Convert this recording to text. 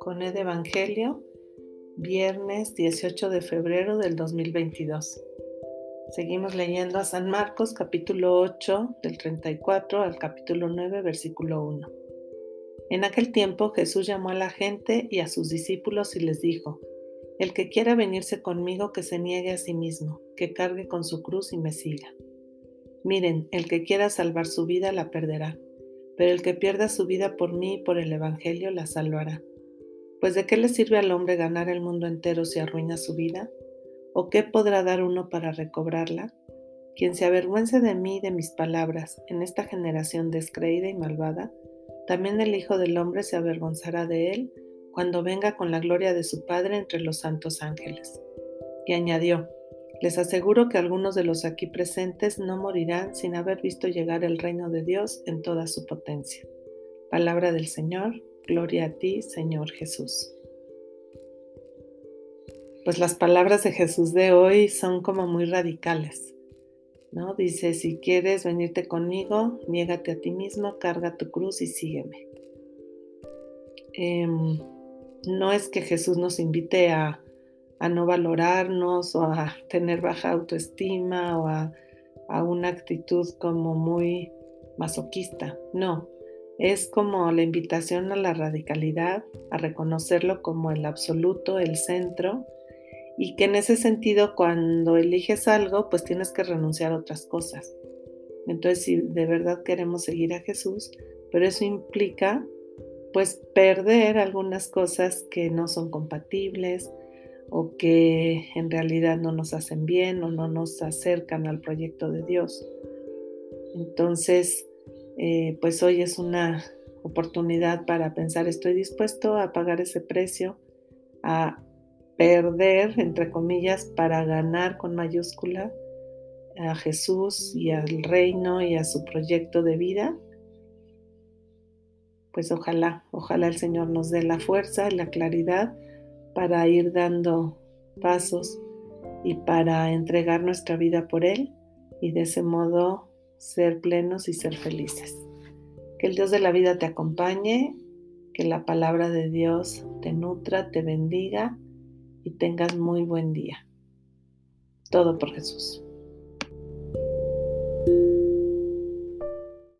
Con el Evangelio, viernes 18 de febrero del 2022. Seguimos leyendo a San Marcos capítulo 8 del 34 al capítulo 9 versículo 1. En aquel tiempo Jesús llamó a la gente y a sus discípulos y les dijo, El que quiera venirse conmigo que se niegue a sí mismo, que cargue con su cruz y me siga. Miren, el que quiera salvar su vida la perderá, pero el que pierda su vida por mí y por el Evangelio la salvará. Pues de qué le sirve al hombre ganar el mundo entero si arruina su vida? ¿O qué podrá dar uno para recobrarla? Quien se avergüence de mí y de mis palabras en esta generación descreída y malvada, también el Hijo del Hombre se avergonzará de él cuando venga con la gloria de su Padre entre los santos ángeles. Y añadió, les aseguro que algunos de los aquí presentes no morirán sin haber visto llegar el reino de Dios en toda su potencia. Palabra del Señor, gloria a ti, Señor Jesús pues las palabras de Jesús de hoy son como muy radicales, ¿no? Dice, si quieres venirte conmigo, niégate a ti mismo, carga tu cruz y sígueme. Em, no es que Jesús nos invite a, no valorarnos o a tener baja autoestima o a, a una actitud como muy masoquista, no. Es como la invitación a la radicalidad, a reconocerlo como el absoluto, el centro, y que en ese sentido cuando eliges algo, pues tienes que renunciar a otras cosas. Entonces, si de verdad queremos seguir a Jesús, pero eso implica pues perder algunas cosas que no son compatibles o que en realidad no nos hacen bien o no nos acercan al proyecto de Dios. Entonces, eh, pues hoy es una oportunidad para pensar, estoy dispuesto a pagar ese precio, a perder, entre comillas, para ganar con mayúscula a Jesús y al reino y a su proyecto de vida, pues ojalá, ojalá el Señor nos dé la fuerza la claridad para ir dando pasos y para entregar nuestra vida por Él y de ese modo ser plenos y ser felices. Que el Dios de la vida te acompañe, que la palabra de Dios te nutra, te bendiga y tengas muy buen día. Todo por Jesús.